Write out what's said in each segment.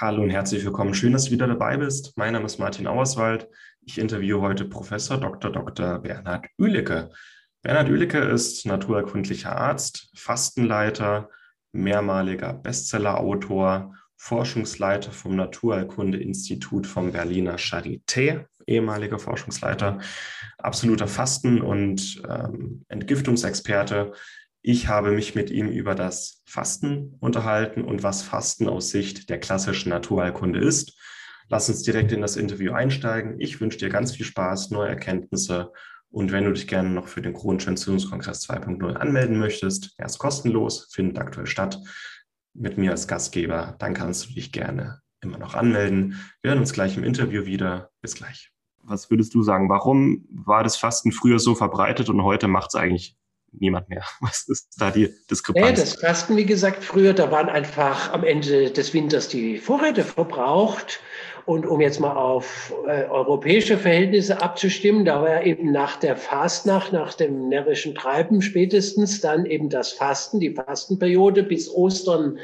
Hallo und herzlich willkommen. Schön, dass du wieder dabei bist. Mein Name ist Martin Auerswald. Ich interviewe heute Professor Dr. Dr. Bernhard Ülicke. Bernhard Ülicke ist naturerkundlicher Arzt, Fastenleiter, mehrmaliger Bestsellerautor, Forschungsleiter vom Naturerkunde-Institut vom Berliner Charité, ehemaliger Forschungsleiter, absoluter Fasten- und ähm, Entgiftungsexperte. Ich habe mich mit ihm über das Fasten unterhalten und was Fasten aus Sicht der klassischen Naturheilkunde ist. Lass uns direkt in das Interview einsteigen. Ich wünsche dir ganz viel Spaß, neue Erkenntnisse und wenn du dich gerne noch für den chronischen Entzündungskongress 2.0 anmelden möchtest, er ist kostenlos, findet aktuell statt mit mir als Gastgeber, dann kannst du dich gerne immer noch anmelden. Wir hören uns gleich im Interview wieder. Bis gleich. Was würdest du sagen? Warum war das Fasten früher so verbreitet und heute macht es eigentlich niemand mehr. Was ist da die Diskrepanz? Ja, das Fasten, wie gesagt, früher, da waren einfach am Ende des Winters die Vorräte verbraucht und um jetzt mal auf äh, europäische Verhältnisse abzustimmen, da war eben nach der Fastnacht, nach dem närrischen Treiben spätestens dann eben das Fasten, die Fastenperiode bis Ostern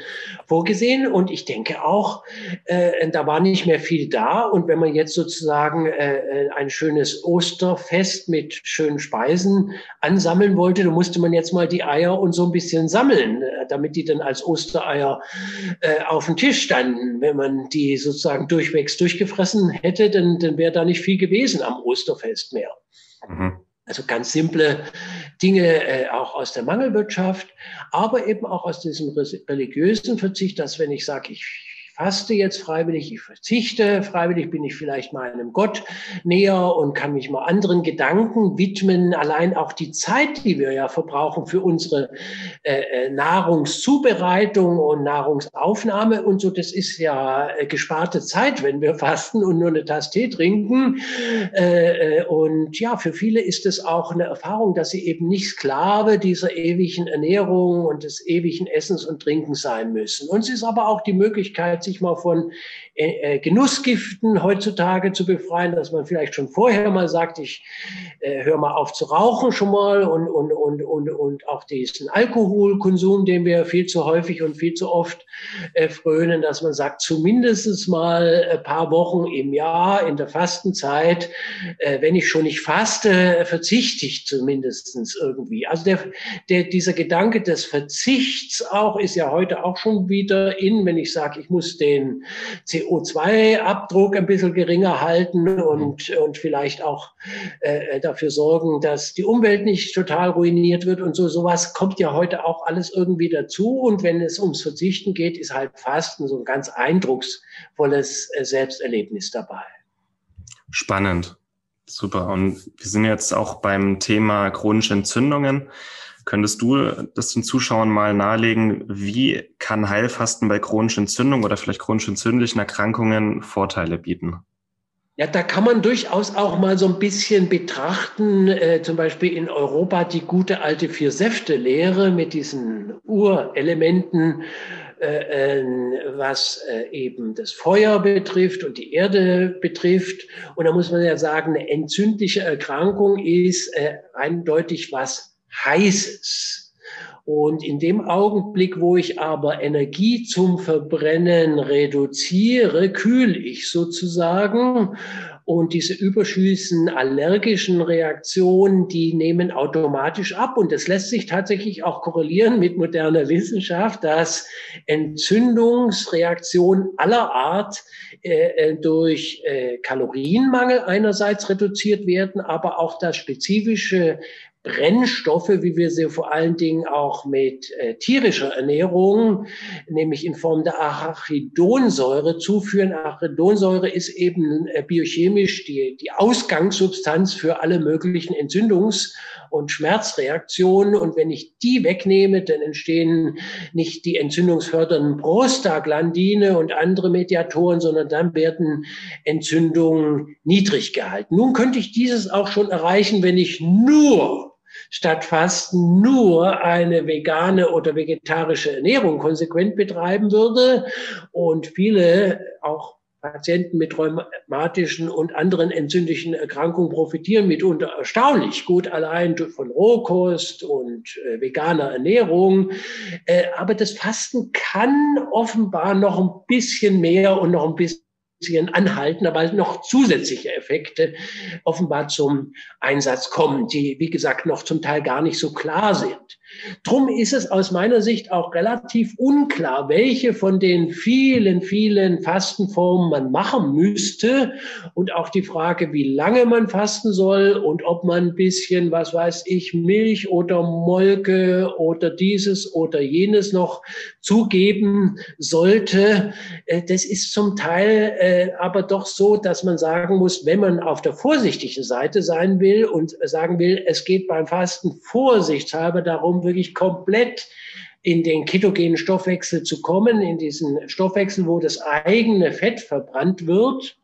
vorgesehen. Und ich denke auch, äh, da war nicht mehr viel da. Und wenn man jetzt sozusagen äh, ein schönes Osterfest mit schönen Speisen ansammeln wollte, dann musste man jetzt mal die Eier und so ein bisschen sammeln, äh, damit die dann als Ostereier äh, auf dem Tisch standen. Wenn man die sozusagen durchwegs durchgefressen hätte, dann, dann wäre da nicht viel gewesen am Osterfest mehr. Mhm. Also ganz simple Dinge äh, auch aus der Mangelwirtschaft, aber eben auch aus diesem religiösen Verzicht, dass wenn ich sage, ich faste jetzt freiwillig, ich verzichte freiwillig, bin ich vielleicht meinem Gott näher und kann mich mal anderen Gedanken widmen. Allein auch die Zeit, die wir ja verbrauchen für unsere äh, äh Nahrungszubereitung und Nahrungsaufnahme und so, das ist ja äh, gesparte Zeit, wenn wir fasten und nur eine Tasse Tee trinken. Äh, äh, und ja, für viele ist es auch eine Erfahrung, dass sie eben nicht Sklave dieser ewigen Ernährung und des ewigen Essens und Trinkens sein müssen. Und es ist aber auch die Möglichkeit, sich mal von äh, äh, Genussgiften heutzutage zu befreien, dass man vielleicht schon vorher mal sagt, ich äh, höre mal auf zu rauchen schon mal und, und, und, und, und auch diesen Alkoholkonsum, den wir viel zu häufig und viel zu oft äh, frönen, dass man sagt, zumindest mal ein paar Wochen im Jahr in der Fastenzeit, äh, wenn ich schon nicht faste, verzichte ich zumindestens irgendwie. Also der, der, dieser Gedanke des Verzichts auch ist ja heute auch schon wieder in, wenn ich sage, ich muss den CO2-Abdruck ein bisschen geringer halten und, und vielleicht auch äh, dafür sorgen, dass die Umwelt nicht total ruiniert wird und so. Sowas kommt ja heute auch alles irgendwie dazu. Und wenn es ums Verzichten geht, ist halt Fasten so ein ganz eindrucksvolles äh, Selbsterlebnis dabei. Spannend. Super. Und wir sind jetzt auch beim Thema chronische Entzündungen. Könntest du das den Zuschauern mal nahelegen, wie kann Heilfasten bei chronischen Entzündungen oder vielleicht chronisch entzündlichen Erkrankungen Vorteile bieten? Ja, da kann man durchaus auch mal so ein bisschen betrachten, äh, zum Beispiel in Europa die gute alte Vier-Säfte-Lehre mit diesen Urelementen, äh, äh, was eben das Feuer betrifft und die Erde betrifft. Und da muss man ja sagen, eine entzündliche Erkrankung ist äh, eindeutig was Heißes. Und in dem Augenblick, wo ich aber Energie zum Verbrennen reduziere, kühle ich sozusagen und diese überschüssigen allergischen Reaktionen, die nehmen automatisch ab. Und das lässt sich tatsächlich auch korrelieren mit moderner Wissenschaft, dass Entzündungsreaktionen aller Art äh, äh, durch äh, Kalorienmangel einerseits reduziert werden, aber auch das spezifische Brennstoffe, wie wir sie vor allen Dingen auch mit äh, tierischer Ernährung, nämlich in Form der Arachidonsäure zuführen. Arachidonsäure ist eben äh, biochemisch die, die Ausgangssubstanz für alle möglichen Entzündungs- und Schmerzreaktionen. Und wenn ich die wegnehme, dann entstehen nicht die entzündungsfördernden Prostaglandine und andere Mediatoren, sondern dann werden Entzündungen niedrig gehalten. Nun könnte ich dieses auch schon erreichen, wenn ich nur statt Fasten nur eine vegane oder vegetarische Ernährung konsequent betreiben würde. Und viele, auch Patienten mit rheumatischen und anderen entzündlichen Erkrankungen profitieren mitunter erstaunlich gut allein von Rohkost und äh, veganer Ernährung. Äh, aber das Fasten kann offenbar noch ein bisschen mehr und noch ein bisschen anhalten, aber noch zusätzliche Effekte offenbar zum Einsatz kommen, die, wie gesagt, noch zum Teil gar nicht so klar sind. Drum ist es aus meiner Sicht auch relativ unklar, welche von den vielen, vielen Fastenformen man machen müsste und auch die Frage, wie lange man fasten soll und ob man ein bisschen, was weiß ich, Milch oder Molke oder dieses oder jenes noch zugeben sollte. Äh, das ist zum Teil äh, aber doch so, dass man sagen muss, wenn man auf der vorsichtigen Seite sein will und sagen will, es geht beim Fasten vorsichtshalber darum, wirklich komplett in den ketogenen Stoffwechsel zu kommen, in diesen Stoffwechsel, wo das eigene Fett verbrannt wird,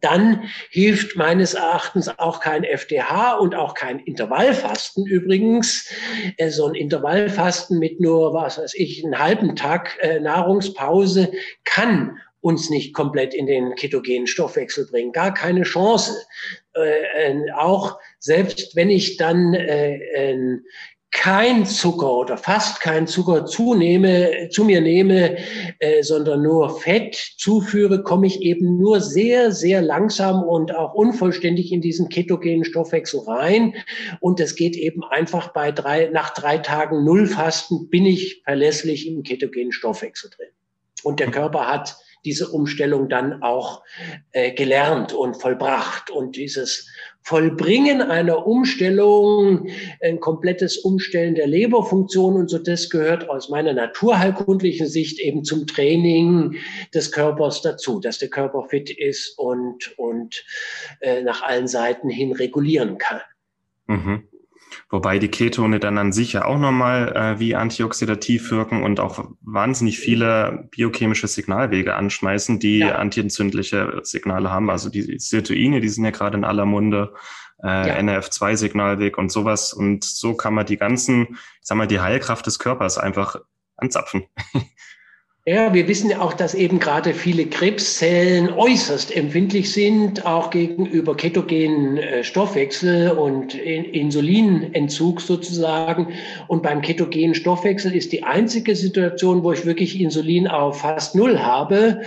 dann hilft meines Erachtens auch kein FDH und auch kein Intervallfasten übrigens. Äh, so ein Intervallfasten mit nur, was weiß ich, einen halben Tag äh, Nahrungspause kann uns nicht komplett in den ketogenen Stoffwechsel bringen. Gar keine Chance. Äh, auch selbst wenn ich dann äh, kein Zucker oder fast kein Zucker zunehme, zu mir nehme, äh, sondern nur Fett zuführe, komme ich eben nur sehr, sehr langsam und auch unvollständig in diesen ketogenen Stoffwechsel rein. Und es geht eben einfach bei drei, nach drei Tagen Nullfasten bin ich verlässlich im ketogenen Stoffwechsel drin. Und der Körper hat diese Umstellung dann auch äh, gelernt und vollbracht. Und dieses Vollbringen einer Umstellung, ein komplettes Umstellen der Leberfunktion und so, das gehört aus meiner naturheilkundlichen Sicht eben zum Training des Körpers dazu, dass der Körper fit ist und, und äh, nach allen Seiten hin regulieren kann. Mhm. Wobei die Ketone dann an sich ja auch nochmal äh, wie antioxidativ wirken und auch wahnsinnig viele biochemische Signalwege anschmeißen, die ja. antientzündliche Signale haben. Also die Sirtuine, die sind ja gerade in aller Munde, äh, ja. NRF2-Signalweg und sowas. Und so kann man die ganzen, ich sag mal, die Heilkraft des Körpers einfach anzapfen. Ja, wir wissen ja auch, dass eben gerade viele Krebszellen äußerst empfindlich sind, auch gegenüber ketogenen äh, Stoffwechsel und Insulinentzug sozusagen. Und beim ketogenen Stoffwechsel ist die einzige Situation, wo ich wirklich Insulin auf fast null habe.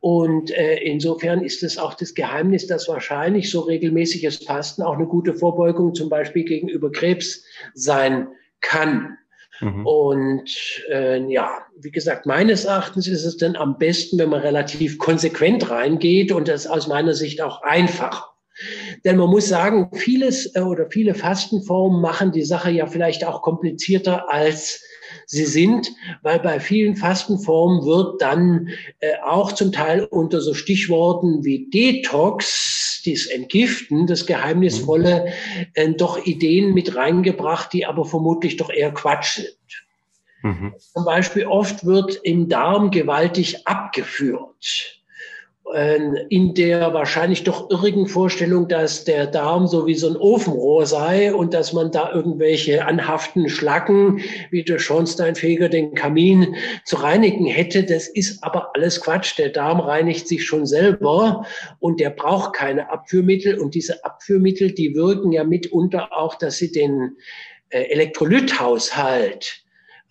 Und äh, insofern ist es auch das Geheimnis, dass wahrscheinlich so regelmäßiges Fasten auch eine gute Vorbeugung zum Beispiel gegenüber Krebs sein kann. Mhm. Und äh, ja, wie gesagt, meines Erachtens ist es dann am besten, wenn man relativ konsequent reingeht und das aus meiner Sicht auch einfach. Denn man muss sagen, vieles äh, oder viele Fastenformen machen die Sache ja vielleicht auch komplizierter als sie sind, weil bei vielen Fastenformen wird dann äh, auch zum Teil unter so Stichworten wie Detox, dieses Entgiften, das Geheimnisvolle, äh, doch Ideen mit reingebracht, die aber vermutlich doch eher Quatsch sind. Mhm. Zum Beispiel oft wird im Darm gewaltig abgeführt. Ähm, in der wahrscheinlich doch irrigen Vorstellung, dass der Darm so wie so ein Ofenrohr sei und dass man da irgendwelche anhaften Schlacken wie der Schornsteinfeger den Kamin zu reinigen hätte. Das ist aber alles Quatsch. Der Darm reinigt sich schon selber und der braucht keine Abführmittel. Und diese Abführmittel, die wirken ja mitunter auch, dass sie den äh, Elektrolythaushalt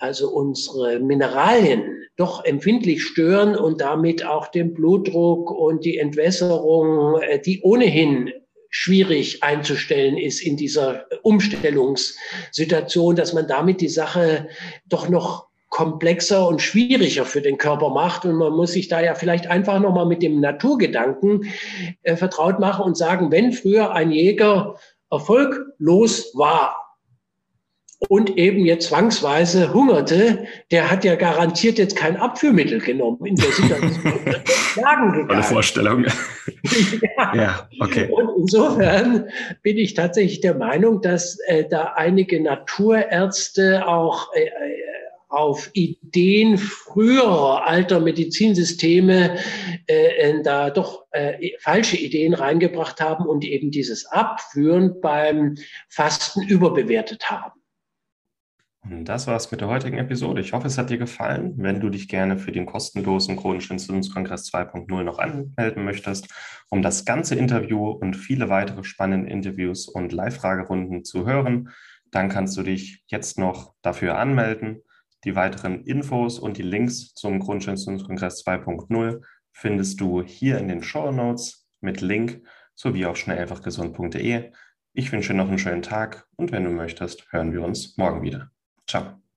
also unsere Mineralien doch empfindlich stören und damit auch den Blutdruck und die Entwässerung, äh, die ohnehin schwierig einzustellen ist in dieser Umstellungssituation, dass man damit die Sache doch noch komplexer und schwieriger für den Körper macht. Und man muss sich da ja vielleicht einfach nochmal mit dem Naturgedanken äh, vertraut machen und sagen, wenn früher ein Jäger erfolglos war, und eben jetzt zwangsweise hungerte, der hat ja garantiert jetzt kein Abführmittel genommen in der Situation. Tolle Vorstellung. ja. ja, okay. Und insofern bin ich tatsächlich der Meinung, dass äh, da einige Naturärzte auch äh, auf Ideen früherer alter Medizinsysteme äh, äh, da doch äh, falsche Ideen reingebracht haben und eben dieses Abführen beim Fasten überbewertet haben. Und das war's mit der heutigen Episode. Ich hoffe, es hat dir gefallen. Wenn du dich gerne für den kostenlosen Chronischen Entzündungskongress 2.0 noch anmelden möchtest, um das ganze Interview und viele weitere spannende Interviews und Live-Fragerunden zu hören, dann kannst du dich jetzt noch dafür anmelden. Die weiteren Infos und die Links zum Chronischen Entzündungskongress 2.0 findest du hier in den Show Notes mit Link sowie auf schnelleinfachgesund.de. Ich wünsche dir noch einen schönen Tag und wenn du möchtest, hören wir uns morgen wieder. Ciao.